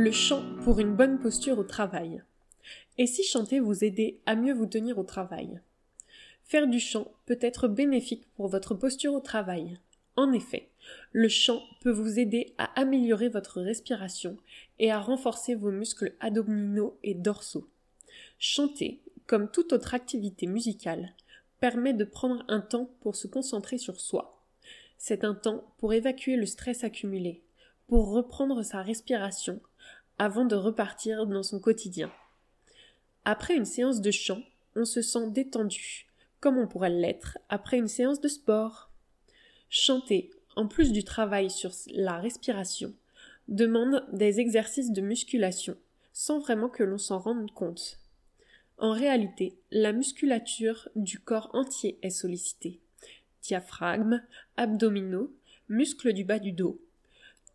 Le chant pour une bonne posture au travail. Et si chanter vous aidait à mieux vous tenir au travail? Faire du chant peut être bénéfique pour votre posture au travail. En effet, le chant peut vous aider à améliorer votre respiration et à renforcer vos muscles abdominaux et dorsaux. Chanter, comme toute autre activité musicale, permet de prendre un temps pour se concentrer sur soi. C'est un temps pour évacuer le stress accumulé, pour reprendre sa respiration avant de repartir dans son quotidien. Après une séance de chant, on se sent détendu, comme on pourrait l'être après une séance de sport. Chanter, en plus du travail sur la respiration, demande des exercices de musculation, sans vraiment que l'on s'en rende compte. En réalité, la musculature du corps entier est sollicitée. Diaphragme, abdominaux, muscles du bas du dos.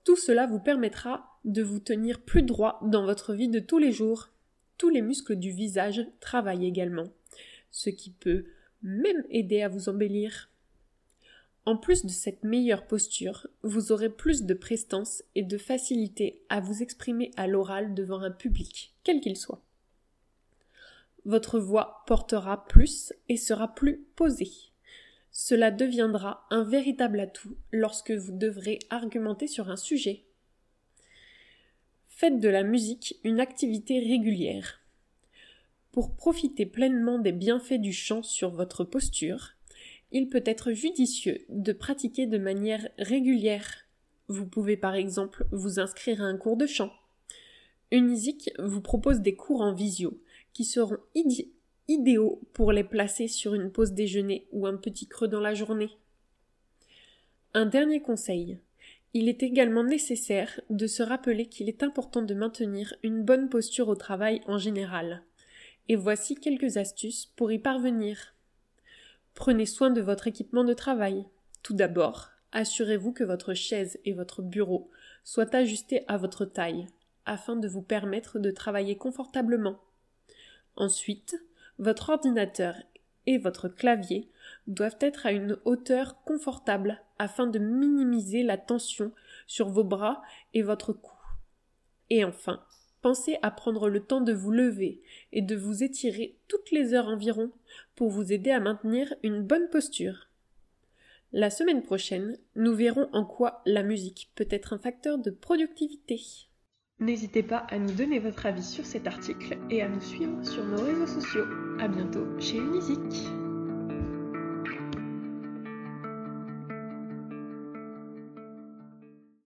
Tout cela vous permettra de vous tenir plus droit dans votre vie de tous les jours. Tous les muscles du visage travaillent également, ce qui peut même aider à vous embellir. En plus de cette meilleure posture, vous aurez plus de prestance et de facilité à vous exprimer à l'oral devant un public, quel qu'il soit. Votre voix portera plus et sera plus posée. Cela deviendra un véritable atout lorsque vous devrez argumenter sur un sujet. Faites de la musique une activité régulière. Pour profiter pleinement des bienfaits du chant sur votre posture, il peut être judicieux de pratiquer de manière régulière. Vous pouvez par exemple vous inscrire à un cours de chant. Unizik vous propose des cours en visio qui seront idéaux pour les placer sur une pause déjeuner ou un petit creux dans la journée. Un dernier conseil. Il est également nécessaire de se rappeler qu'il est important de maintenir une bonne posture au travail en général. Et voici quelques astuces pour y parvenir. Prenez soin de votre équipement de travail. Tout d'abord, assurez-vous que votre chaise et votre bureau soient ajustés à votre taille, afin de vous permettre de travailler confortablement. Ensuite, votre ordinateur et votre clavier doivent être à une hauteur confortable afin de minimiser la tension sur vos bras et votre cou. Et enfin, pensez à prendre le temps de vous lever et de vous étirer toutes les heures environ pour vous aider à maintenir une bonne posture. La semaine prochaine, nous verrons en quoi la musique peut être un facteur de productivité. N'hésitez pas à nous donner votre avis sur cet article et à nous suivre sur nos réseaux sociaux. A bientôt chez Unisic.